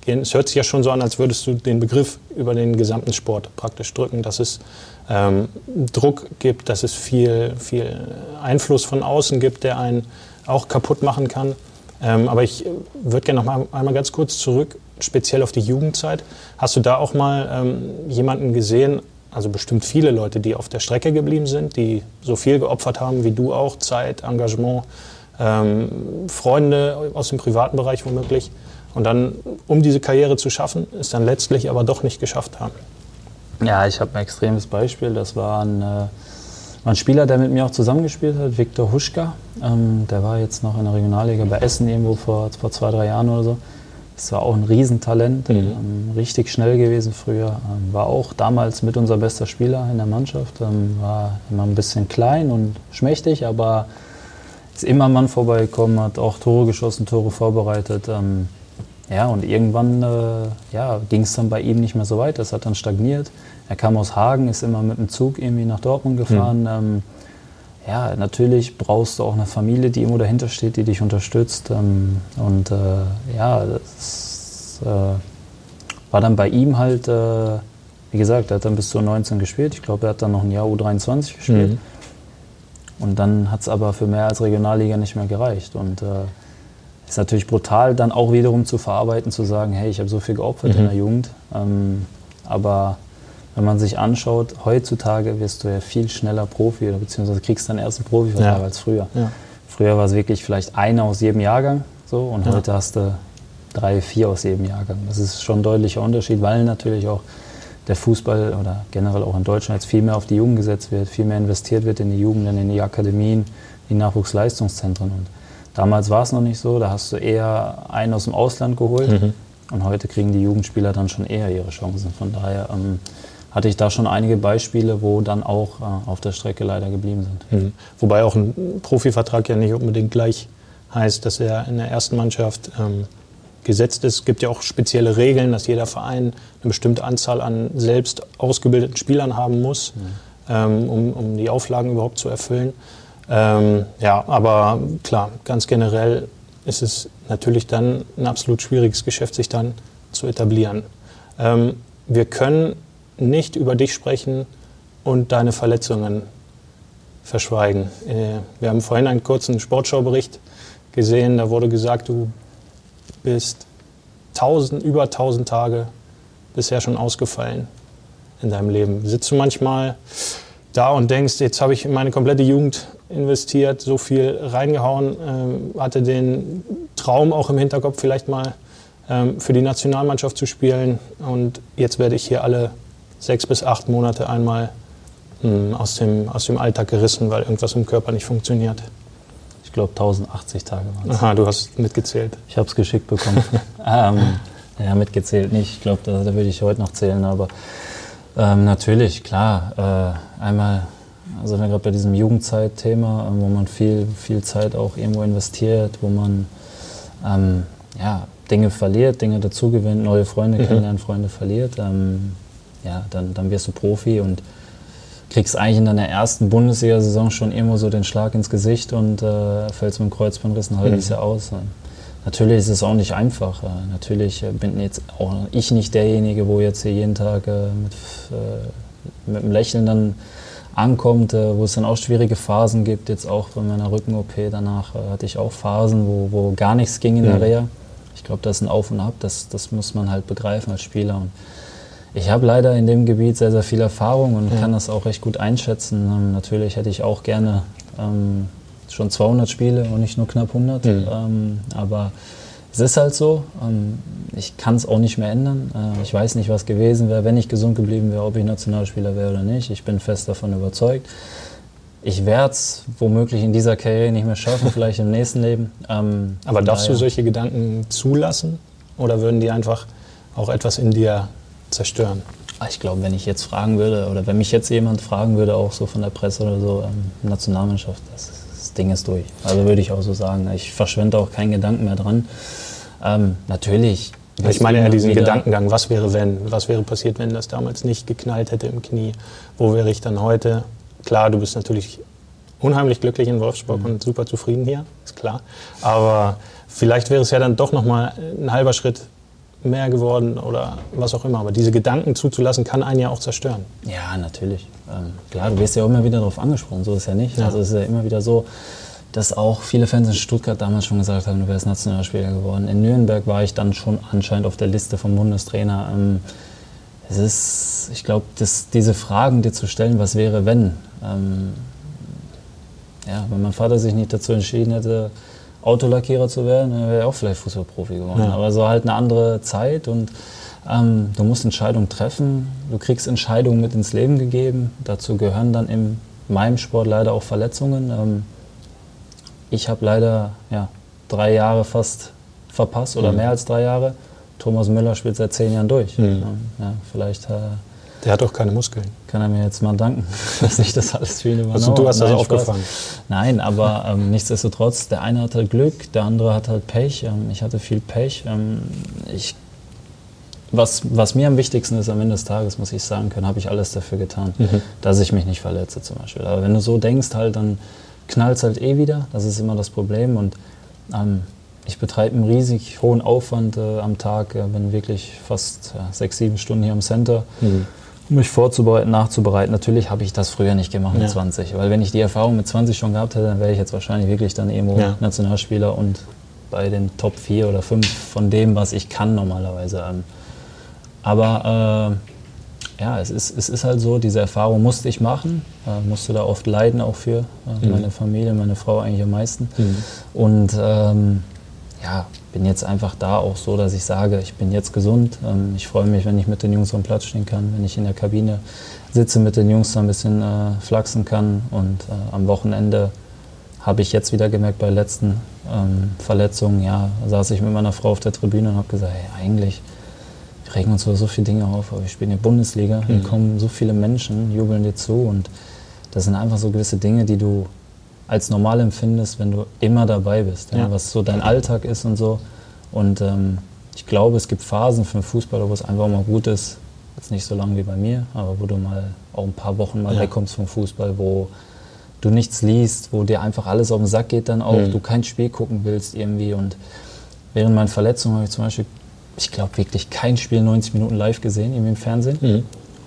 gehen, es hört sich ja schon so an, als würdest du den Begriff über den gesamten Sport praktisch drücken, dass es ähm, Druck gibt, dass es viel, viel Einfluss von außen gibt, der einen auch kaputt machen kann. Ähm, aber ich würde gerne noch mal einmal ganz kurz zurück, speziell auf die Jugendzeit. Hast du da auch mal ähm, jemanden gesehen, also bestimmt viele Leute, die auf der Strecke geblieben sind, die so viel geopfert haben wie du auch, Zeit, Engagement, ähm, Freunde aus dem privaten Bereich womöglich, und dann, um diese Karriere zu schaffen, es dann letztlich aber doch nicht geschafft haben? Ja, ich habe ein extremes Beispiel. Das war ein äh ein Spieler, der mit mir auch zusammengespielt hat, Viktor Huschka. Ähm, der war jetzt noch in der Regionalliga bei Essen irgendwo vor, vor zwei, drei Jahren oder so. Das war auch ein Riesentalent, mhm. ähm, richtig schnell gewesen früher. Ähm, war auch damals mit unser bester Spieler in der Mannschaft. Ähm, war immer ein bisschen klein und schmächtig, aber ist immer am Mann vorbeigekommen, hat auch Tore geschossen, Tore vorbereitet. Ja, und irgendwann äh, ja, ging es dann bei ihm nicht mehr so weit. Das hat dann stagniert. Er kam aus Hagen, ist immer mit dem Zug irgendwie nach Dortmund gefahren. Mhm. Ähm, ja, natürlich brauchst du auch eine Familie, die irgendwo dahinter steht, die dich unterstützt. Ähm, und äh, ja, das äh, war dann bei ihm halt, äh, wie gesagt, er hat dann bis zu 19 gespielt. Ich glaube, er hat dann noch ein Jahr U23 gespielt. Mhm. Und dann hat es aber für mehr als Regionalliga nicht mehr gereicht. Und äh, ist natürlich brutal, dann auch wiederum zu verarbeiten, zu sagen, hey, ich habe so viel geopfert mhm. in der Jugend. Ähm, aber wenn man sich anschaut, heutzutage wirst du ja viel schneller Profi oder beziehungsweise kriegst deinen ersten Profivertrag ja. als früher. Ja. Früher war es wirklich vielleicht einer aus jedem Jahrgang so und ja. heute hast du drei, vier aus jedem Jahrgang. Das ist schon ein deutlicher Unterschied, weil natürlich auch der Fußball oder generell auch in Deutschland jetzt viel mehr auf die Jugend gesetzt wird, viel mehr investiert wird in die Jugend, in die Akademien, die Nachwuchsleistungszentren. Und damals war es noch nicht so, da hast du eher einen aus dem Ausland geholt mhm. und heute kriegen die Jugendspieler dann schon eher ihre Chancen. Von daher ähm, hatte ich da schon einige Beispiele, wo dann auch äh, auf der Strecke leider geblieben sind. Mhm. Wobei auch ein Profivertrag ja nicht unbedingt gleich heißt, dass er in der ersten Mannschaft ähm, gesetzt ist. Es gibt ja auch spezielle Regeln, dass jeder Verein eine bestimmte Anzahl an selbst ausgebildeten Spielern haben muss, mhm. ähm, um, um, die Auflagen überhaupt zu erfüllen. Ähm, ja, aber klar, ganz generell ist es natürlich dann ein absolut schwieriges Geschäft, sich dann zu etablieren. Ähm, wir können nicht über dich sprechen und deine Verletzungen verschweigen. Äh, wir haben vorhin einen kurzen Sportschaubericht gesehen, da wurde gesagt, du bist tausend, über 1000 Tage bisher schon ausgefallen in deinem Leben. Sitzt du manchmal da und denkst, jetzt habe ich meine komplette Jugend investiert, so viel reingehauen, ähm, hatte den Traum auch im Hinterkopf, vielleicht mal ähm, für die Nationalmannschaft zu spielen und jetzt werde ich hier alle sechs bis acht Monate einmal mh, aus, dem, aus dem Alltag gerissen, weil irgendwas im Körper nicht funktioniert. Ich glaube 1080 Tage waren es. Aha, du hast mitgezählt. Ich habe es geschickt bekommen. ähm, ja, mitgezählt nicht. Ich glaube, da, da würde ich heute noch zählen. Aber ähm, natürlich, klar. Äh, einmal also gerade bei diesem Jugendzeit-Thema, äh, wo man viel, viel Zeit auch irgendwo investiert, wo man ähm, ja, Dinge verliert, Dinge dazugewinnt, neue Freunde mhm. kennenlernen, Freunde verliert, ähm, ja, dann, dann wirst du Profi und kriegst eigentlich in deiner ersten Bundesliga-Saison schon irgendwo so den Schlag ins Gesicht und äh, fällst mit dem Kreuzbandriss ein halbes mhm. Jahr aus. Natürlich ist es auch nicht einfach. Natürlich äh, bin jetzt auch ich nicht derjenige, wo jetzt hier jeden Tag äh, mit, äh, mit einem Lächeln dann ankommt, wo es dann auch schwierige Phasen gibt. Jetzt auch bei meiner Rücken-OP danach hatte ich auch Phasen, wo, wo gar nichts ging in der mhm. Reha. Ich glaube, das ist ein Auf und Ab, das, das muss man halt begreifen als Spieler. Und ich habe leider in dem Gebiet sehr, sehr viel Erfahrung und ja. kann das auch recht gut einschätzen. Ähm, natürlich hätte ich auch gerne ähm, schon 200 Spiele und nicht nur knapp 100. Mhm. Ähm, aber es ist halt so. Ähm, ich kann es auch nicht mehr ändern. Äh, ich weiß nicht, was gewesen wäre, wenn ich gesund geblieben wäre, ob ich Nationalspieler wäre oder nicht. Ich bin fest davon überzeugt. Ich werde es womöglich in dieser Karriere nicht mehr schaffen, vielleicht im nächsten Leben. Ähm, aber darfst du solche Gedanken zulassen? Oder würden die einfach auch etwas in dir zerstören? Ah, ich glaube, wenn ich jetzt fragen würde, oder wenn mich jetzt jemand fragen würde, auch so von der Presse oder so, ähm, Nationalmannschaft, das, das, Ding ist durch. Also würde ich auch so sagen. Ich verschwende auch keinen Gedanken mehr dran. Ähm, natürlich. Ich meine ja diesen Gedankengang, was wäre wenn, was wäre passiert, wenn das damals nicht geknallt hätte im Knie, wo wäre ich dann heute? Klar, du bist natürlich unheimlich glücklich in Wolfsburg mhm. und super zufrieden hier, ist klar. Aber vielleicht wäre es ja dann doch nochmal ein halber Schritt mehr geworden oder was auch immer. Aber diese Gedanken zuzulassen, kann einen ja auch zerstören. Ja, natürlich. Ähm, klar, du wirst ja auch immer wieder darauf angesprochen, so ist ja nicht. Ja. Also es ist ja immer wieder so, dass auch viele Fans in Stuttgart damals schon gesagt haben, du wärst Nationalspieler geworden. In Nürnberg war ich dann schon anscheinend auf der Liste vom Bundestrainer. Ähm, es ist, ich glaube, diese Fragen dir zu stellen, was wäre, wenn, ähm, ja, wenn mein Vater sich nicht dazu entschieden hätte, Autolackierer zu werden, dann wäre ich auch vielleicht Fußballprofi geworden. Ja. Aber so halt eine andere Zeit und ähm, du musst Entscheidungen treffen. Du kriegst Entscheidungen mit ins Leben gegeben. Dazu gehören dann in meinem Sport leider auch Verletzungen. Ähm, ich habe leider ja, drei Jahre fast verpasst oder mhm. mehr als drei Jahre. Thomas Müller spielt seit zehn Jahren durch. Mhm. Ja, vielleicht äh, der hat doch keine Muskeln. Kann er mir jetzt mal danken, dass ich das alles für ihn übernommen Also du hast das aufgefangen? Nein, aber ähm, nichtsdestotrotz, der eine hat halt Glück, der andere hat halt Pech. Ähm, ich hatte viel Pech. Ähm, ich, was, was mir am wichtigsten ist am Ende des Tages, muss ich sagen können, habe ich alles dafür getan, mhm. dass ich mich nicht verletze zum Beispiel. Aber wenn du so denkst halt, dann knallt es halt eh wieder. Das ist immer das Problem. Und ähm, ich betreibe einen riesig hohen Aufwand äh, am Tag, äh, bin wirklich fast ja, sechs, sieben Stunden hier im Center. Mhm mich vorzubereiten, nachzubereiten. Natürlich habe ich das früher nicht gemacht mit ja. 20, weil wenn ich die Erfahrung mit 20 schon gehabt hätte, dann wäre ich jetzt wahrscheinlich wirklich dann irgendwo ja. Nationalspieler und bei den Top 4 oder 5 von dem, was ich kann normalerweise. Ähm. Aber äh, ja, es ist, es ist halt so, diese Erfahrung musste ich machen, äh, musste da oft leiden auch für äh, mhm. meine Familie, meine Frau eigentlich am meisten. Mhm. Und ähm, ja, bin jetzt einfach da auch so, dass ich sage, ich bin jetzt gesund. Ähm, ich freue mich, wenn ich mit den Jungs am Platz stehen kann, wenn ich in der Kabine sitze, mit den Jungs da ein bisschen äh, flachsen kann. Und äh, am Wochenende habe ich jetzt wieder gemerkt, bei letzten ähm, Verletzungen, ja, saß ich mit meiner Frau auf der Tribüne und habe gesagt, hey, eigentlich regen uns so viele Dinge auf, aber wir spielen in der Bundesliga, hier mhm. kommen so viele Menschen, jubeln dir zu und das sind einfach so gewisse Dinge, die du als normal empfindest, wenn du immer dabei bist, ja, ja. was so dein Alltag ist und so. Und ähm, ich glaube, es gibt Phasen für einen Fußballer, wo es einfach mal gut ist, jetzt nicht so lange wie bei mir, aber wo du mal auch ein paar Wochen mal ja. wegkommst vom Fußball, wo du nichts liest, wo dir einfach alles auf den Sack geht dann auch, mhm. du kein Spiel gucken willst irgendwie. Und während meiner Verletzung habe ich zum Beispiel, ich glaube wirklich kein Spiel 90 Minuten live gesehen, irgendwie im Fernsehen. Mhm.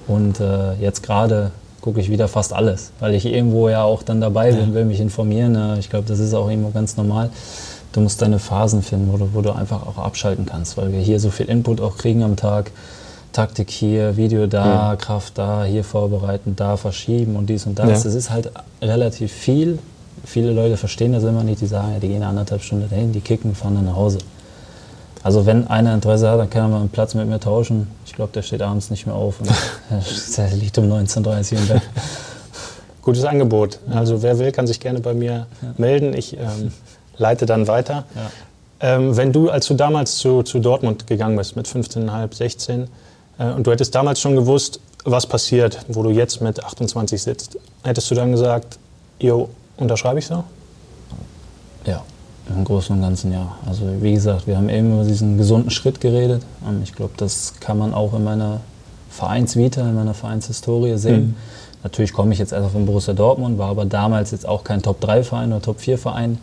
Und äh, jetzt gerade gucke ich wieder fast alles, weil ich irgendwo ja auch dann dabei bin, ja. will mich informieren. Ich glaube, das ist auch irgendwo ganz normal. Du musst deine Phasen finden, wo du, wo du einfach auch abschalten kannst, weil wir hier so viel Input auch kriegen am Tag. Taktik hier, Video da, ja. Kraft da, hier vorbereiten, da verschieben und dies und das. Ja. Das ist halt relativ viel. Viele Leute verstehen das immer nicht, die sagen, ja, die gehen anderthalb Stunden dahin, die kicken, fahren dann nach Hause. Also wenn einer Interesse hat, dann kann er mal einen Platz mit mir tauschen. Ich glaube, der steht abends nicht mehr auf und der liegt um 19.30 Uhr im Bett. Gutes Angebot. Also wer will, kann sich gerne bei mir ja. melden. Ich ähm, leite dann weiter. Ja. Ähm, wenn du, als du damals zu, zu Dortmund gegangen bist, mit 15,5, 16, äh, und du hättest damals schon gewusst, was passiert, wo du jetzt mit 28 sitzt, hättest du dann gesagt, jo, unterschreibe ich so? Ja. Im Großen und Ganzen ja. Also wie gesagt, wir haben eben über diesen gesunden Schritt geredet. Ähm, ich glaube, das kann man auch in meiner Vereinsvita, in meiner Vereinshistorie sehen. Mhm. Natürlich komme ich jetzt erst von Borussia Dortmund, war aber damals jetzt auch kein Top-3-Verein oder Top-4-Verein.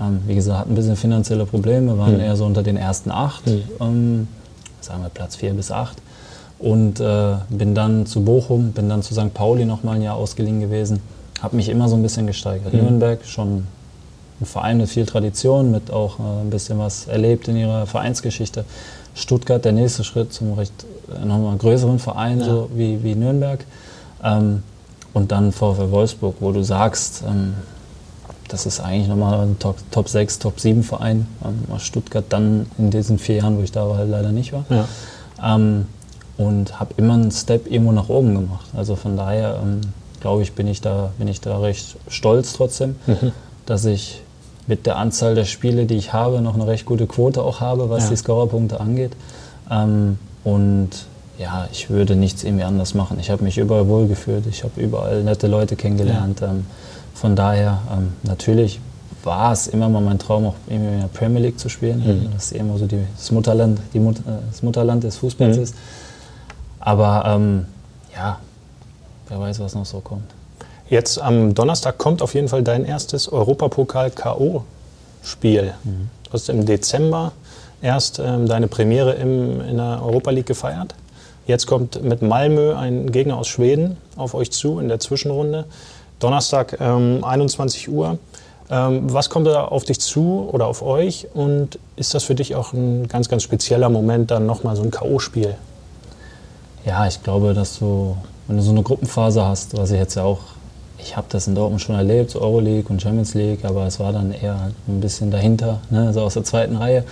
Ähm, wie gesagt, hatten ein bisschen finanzielle Probleme, waren mhm. eher so unter den ersten acht, mhm. ähm, sagen wir Platz vier bis acht. Und äh, bin dann zu Bochum, bin dann zu St. Pauli noch mal ein Jahr ausgeliehen gewesen. Habe mich immer so ein bisschen gesteigert. Mhm. Nürnberg schon ein Verein mit viel Tradition, mit auch äh, ein bisschen was erlebt in ihrer Vereinsgeschichte. Stuttgart der nächste Schritt zum recht äh, nochmal größeren Verein, ja. so wie, wie Nürnberg. Ähm, und dann VfL Wolfsburg, wo du sagst, ähm, das ist eigentlich nochmal ein Top, Top 6, Top 7 Verein. Ähm, Stuttgart dann in diesen vier Jahren, wo ich da war, halt leider nicht war. Ja. Ähm, und habe immer einen Step irgendwo nach oben gemacht. Also von daher ähm, glaube ich, bin ich, da, bin ich da recht stolz trotzdem, mhm. dass ich mit der Anzahl der Spiele, die ich habe, noch eine recht gute Quote auch habe, was ja. die Scorerpunkte angeht. Ähm, und ja, ich würde nichts irgendwie anders machen. Ich habe mich überall wohlgefühlt, ich habe überall nette Leute kennengelernt. Ja. Ähm, von daher, ähm, natürlich war es immer mal mein Traum, auch irgendwie in der Premier League zu spielen, mhm. dass immer so die, das, Mutterland, die Mut, äh, das Mutterland des Fußballs mhm. ist. Aber ähm, ja, wer weiß, was noch so kommt. Jetzt am Donnerstag kommt auf jeden Fall dein erstes Europapokal-K.O.-Spiel. Mhm. Du hast im Dezember erst ähm, deine Premiere im, in der Europa League gefeiert. Jetzt kommt mit Malmö ein Gegner aus Schweden auf euch zu in der Zwischenrunde. Donnerstag ähm, 21 Uhr. Ähm, was kommt da auf dich zu oder auf euch? Und ist das für dich auch ein ganz, ganz spezieller Moment, dann nochmal so ein K.O.-Spiel? Ja, ich glaube, dass du, wenn du so eine Gruppenphase hast, was ich jetzt ja auch ich habe das in Dortmund schon erlebt, so Euroleague und Champions League, aber es war dann eher ein bisschen dahinter, ne, so aus der zweiten Reihe.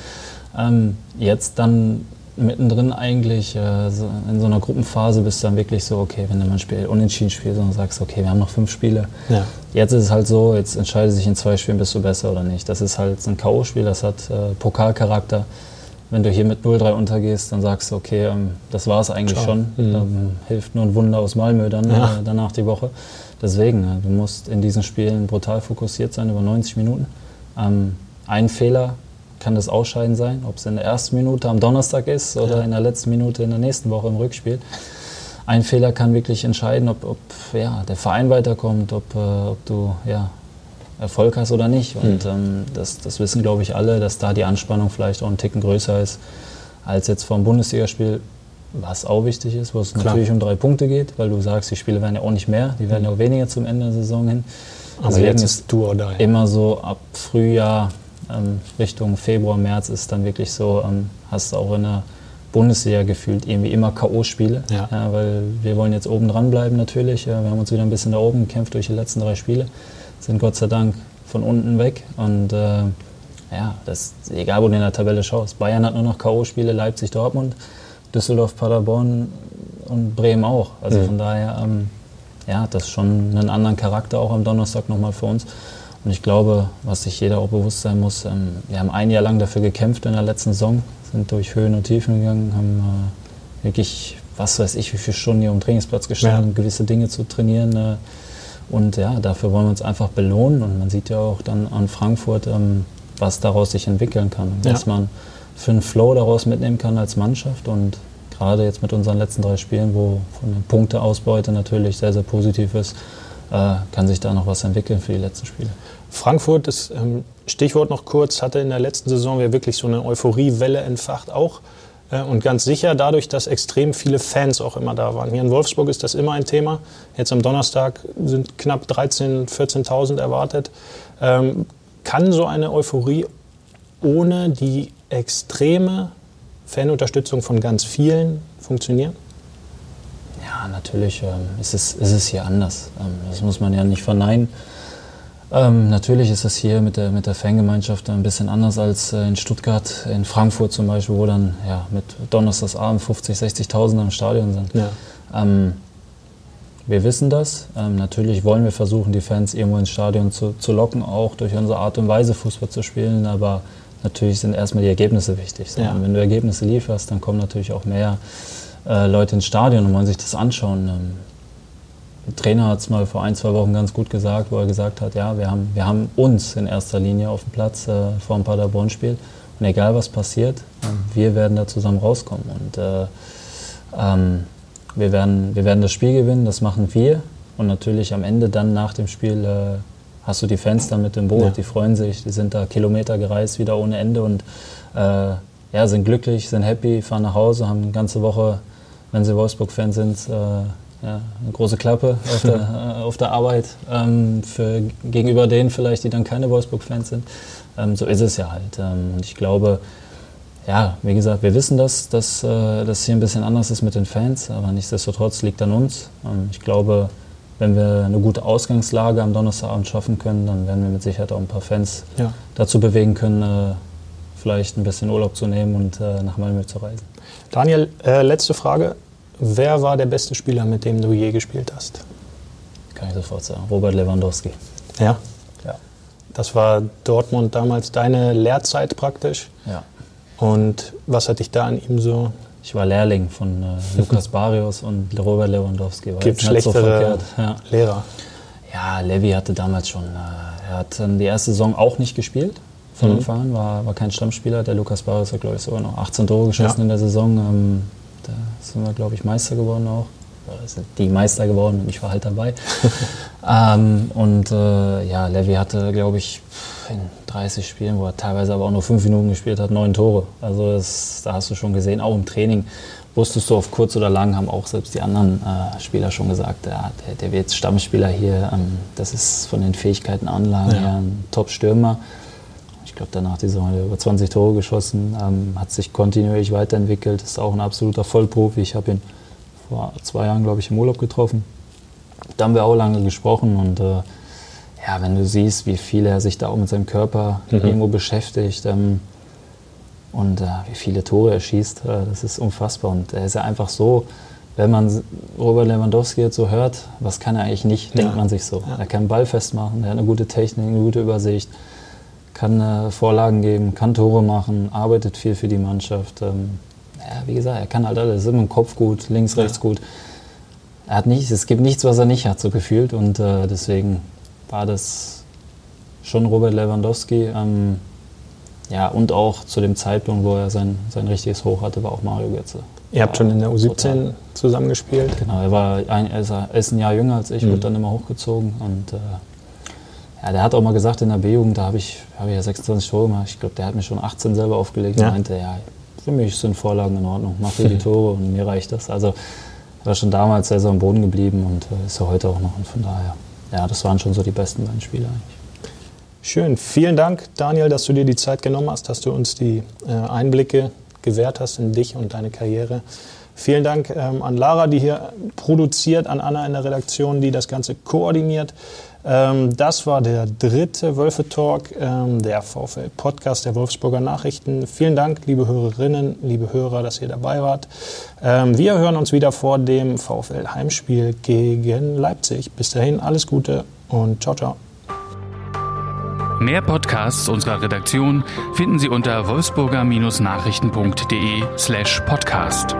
Ähm, jetzt dann mittendrin eigentlich äh, so in so einer Gruppenphase bist du dann wirklich so, okay, wenn du mal ein Spiel unentschieden spielst und sagst, okay, wir haben noch fünf Spiele. Ja. Jetzt ist es halt so, jetzt entscheidet sich in zwei Spielen, bist du besser oder nicht. Das ist halt ein K.O.-Spiel, das hat äh, Pokalcharakter. Wenn du hier mit 0-3 untergehst, dann sagst du, okay, ähm, das war es eigentlich Ciao. schon. Mhm. Ähm, hilft nur ein Wunder aus Malmö dann ja. äh, danach die Woche. Deswegen, du musst in diesen Spielen brutal fokussiert sein über 90 Minuten. Ähm, ein Fehler kann das Ausscheiden sein, ob es in der ersten Minute am Donnerstag ist oder ja. in der letzten Minute in der nächsten Woche im Rückspiel. Ein Fehler kann wirklich entscheiden, ob, ob ja, der Verein weiterkommt, ob, äh, ob du ja, Erfolg hast oder nicht. Und mhm. ähm, das, das wissen, glaube ich, alle, dass da die Anspannung vielleicht auch einen Ticken größer ist als jetzt vor dem Bundesligaspiel was auch wichtig ist, wo es Klar. natürlich um drei Punkte geht, weil du sagst, die Spiele werden ja auch nicht mehr, die werden ja auch weniger zum Ende der Saison hin. Also jetzt ist du oder immer so ab Frühjahr ähm, Richtung Februar, März ist dann wirklich so, ähm, hast du auch in der Bundesliga gefühlt irgendwie immer K.O.-Spiele, ja. ja. weil wir wollen jetzt oben dran bleiben natürlich. Ja, wir haben uns wieder ein bisschen da oben gekämpft durch die letzten drei Spiele, sind Gott sei Dank von unten weg und äh, ja, das egal, wo du in der Tabelle schaust. Bayern hat nur noch K.O.-Spiele, Leipzig, Dortmund, Düsseldorf, Paderborn und Bremen auch. Also mhm. von daher, ähm, ja, das ist schon einen anderen Charakter auch am Donnerstag nochmal für uns. Und ich glaube, was sich jeder auch bewusst sein muss, ähm, wir haben ein Jahr lang dafür gekämpft in der letzten Saison, sind durch Höhen und Tiefen gegangen, haben äh, wirklich, was weiß ich, wie viele Stunden hier am Trainingsplatz gestanden, ja. gewisse Dinge zu trainieren. Äh, und ja, dafür wollen wir uns einfach belohnen. Und man sieht ja auch dann an Frankfurt, ähm, was daraus sich entwickeln kann. Ja. Was man für einen Flow daraus mitnehmen kann als Mannschaft. Und gerade jetzt mit unseren letzten drei Spielen, wo von der Punkteausbeute natürlich sehr, sehr positiv ist, äh, kann sich da noch was entwickeln für die letzten Spiele. Frankfurt, das ähm, Stichwort noch kurz, hatte in der letzten Saison ja wirklich so eine Euphoriewelle entfacht auch. Äh, und ganz sicher dadurch, dass extrem viele Fans auch immer da waren. Hier in Wolfsburg ist das immer ein Thema. Jetzt am Donnerstag sind knapp 13.000, 14.000 erwartet. Ähm, kann so eine Euphorie ohne die extreme Fanunterstützung von ganz vielen funktionieren? Ja, natürlich ähm, ist, es, ist es hier anders. Ähm, das muss man ja nicht verneinen. Ähm, natürlich ist es hier mit der, mit der Fangemeinschaft ein bisschen anders als äh, in Stuttgart, in Frankfurt zum Beispiel, wo dann ja, mit Donnerstagsabend 50, 60.000 am Stadion sind. Ja. Ähm, wir wissen das. Ähm, natürlich wollen wir versuchen, die Fans irgendwo ins Stadion zu, zu locken, auch durch unsere Art und Weise Fußball zu spielen. Aber natürlich sind erstmal die Ergebnisse wichtig. So. Ja. Wenn du Ergebnisse lieferst, dann kommen natürlich auch mehr äh, Leute ins Stadion und wollen sich das anschauen. Ähm, der Trainer hat es mal vor ein, zwei Wochen ganz gut gesagt, wo er gesagt hat, ja, wir haben, wir haben uns in erster Linie auf dem Platz äh, vor dem Paderborn-Spiel. Und egal was passiert, äh, wir werden da zusammen rauskommen. Und äh, ähm, wir, werden, wir werden das Spiel gewinnen, das machen wir. Und natürlich am Ende dann nach dem Spiel äh, hast du die Fans dann mit dem Boot, ja. die freuen sich, die sind da Kilometer gereist, wieder ohne Ende und äh, ja, sind glücklich, sind happy, fahren nach Hause, haben eine ganze Woche, wenn sie Wolfsburg-Fans sind, äh, ja, eine große Klappe auf der, äh, auf der Arbeit ähm, für, gegenüber denen vielleicht, die dann keine Wolfsburg-Fans sind. Ähm, so ist es ja halt. Ähm, und ich glaube, ja, wie gesagt, wir wissen, dass, dass äh, das hier ein bisschen anders ist mit den Fans, aber nichtsdestotrotz liegt an uns. Ähm, ich glaube, wenn wir eine gute Ausgangslage am Donnerstagabend schaffen können, dann werden wir mit Sicherheit auch ein paar Fans ja. dazu bewegen können, äh, vielleicht ein bisschen Urlaub zu nehmen und äh, nach Malmö zu reisen. Daniel, äh, letzte Frage. Wer war der beste Spieler, mit dem du je gespielt hast? Kann ich sofort sagen. Robert Lewandowski. Ja? Ja. Das war Dortmund damals deine Lehrzeit praktisch? Ja. Und was hat dich da an ihm so ich war Lehrling von äh, Lukas Barrios und Robert Lewandowski. War Gibt schlechtere so ja. Lehrer. Ja, Levi hatte damals schon, äh, er hat ähm, die erste Saison auch nicht gespielt von mhm. Anfang an, war, war kein Stammspieler. Der Lukas Barrios hat, glaube ich, sogar noch 18 Tore geschossen ja. in der Saison. Ähm, da sind wir, glaube ich, Meister geworden auch. Sind die Meister geworden und ich war halt dabei. ähm, und äh, ja, Levi hatte, glaube ich, in 30 Spielen, wo er teilweise aber auch nur fünf Minuten gespielt hat, neun Tore. Also das, da hast du schon gesehen, auch im Training wusstest du auf kurz oder lang, haben auch selbst die anderen äh, Spieler schon gesagt, ja, der, der, wird jetzt Stammspieler hier. Ähm, das ist von den Fähigkeiten, Anlagen ja. her ein Top-Stürmer ich glaube, danach die Saison hat er über 20 Tore geschossen, ähm, hat sich kontinuierlich weiterentwickelt, ist auch ein absoluter Vollprofi. Ich habe ihn vor zwei Jahren, glaube ich, im Urlaub getroffen. Da haben wir auch lange gesprochen und äh, ja, wenn du siehst, wie viel er sich da auch mit seinem Körper mhm. irgendwo beschäftigt ähm, und äh, wie viele Tore er schießt, äh, das ist unfassbar. Und er ist ja einfach so, wenn man Robert Lewandowski jetzt so hört, was kann er eigentlich nicht, ja. denkt man sich so. Ja. Er kann Ball festmachen, er hat eine gute Technik, eine gute Übersicht kann äh, Vorlagen geben, kann Tore machen, arbeitet viel für die Mannschaft. Ähm, ja, wie gesagt, er kann halt alles, ist immer im Kopf gut, links, rechts ja. gut. Er hat nichts, es gibt nichts, was er nicht hat, so gefühlt. Und äh, deswegen war das schon Robert Lewandowski. Ähm, ja, und auch zu dem Zeitpunkt, wo er sein, sein richtiges Hoch hatte, war auch Mario Götze. Ihr habt schon in der U17 total. zusammengespielt? Genau, er, war ein, er ist ein Jahr jünger als ich, mhm. wurde dann immer hochgezogen und äh, ja, der hat auch mal gesagt in der B-Jugend, da habe ich, hab ich ja 26 Tore gemacht. Ich glaube, der hat mir schon 18 selber aufgelegt ja. und meinte, ja, für mich sind Vorlagen in Ordnung, mach dir die Tore und mir reicht das. Also war schon damals sehr, sehr am Boden geblieben und äh, ist ja heute auch noch. Und von daher, ja, das waren schon so die besten beiden Spiele eigentlich. Schön. Vielen Dank, Daniel, dass du dir die Zeit genommen hast, dass du uns die äh, Einblicke gewährt hast in dich und deine Karriere. Vielen Dank ähm, an Lara, die hier produziert, an Anna in der Redaktion, die das Ganze koordiniert. Ähm, das war der dritte Wölfe Talk, ähm, der VfL Podcast der Wolfsburger Nachrichten. Vielen Dank, liebe Hörerinnen, liebe Hörer, dass ihr dabei wart. Ähm, wir hören uns wieder vor dem VfL Heimspiel gegen Leipzig. Bis dahin alles Gute und ciao, ciao. Mehr Podcasts unserer Redaktion finden Sie unter wolfsburger-nachrichten.de slash podcast.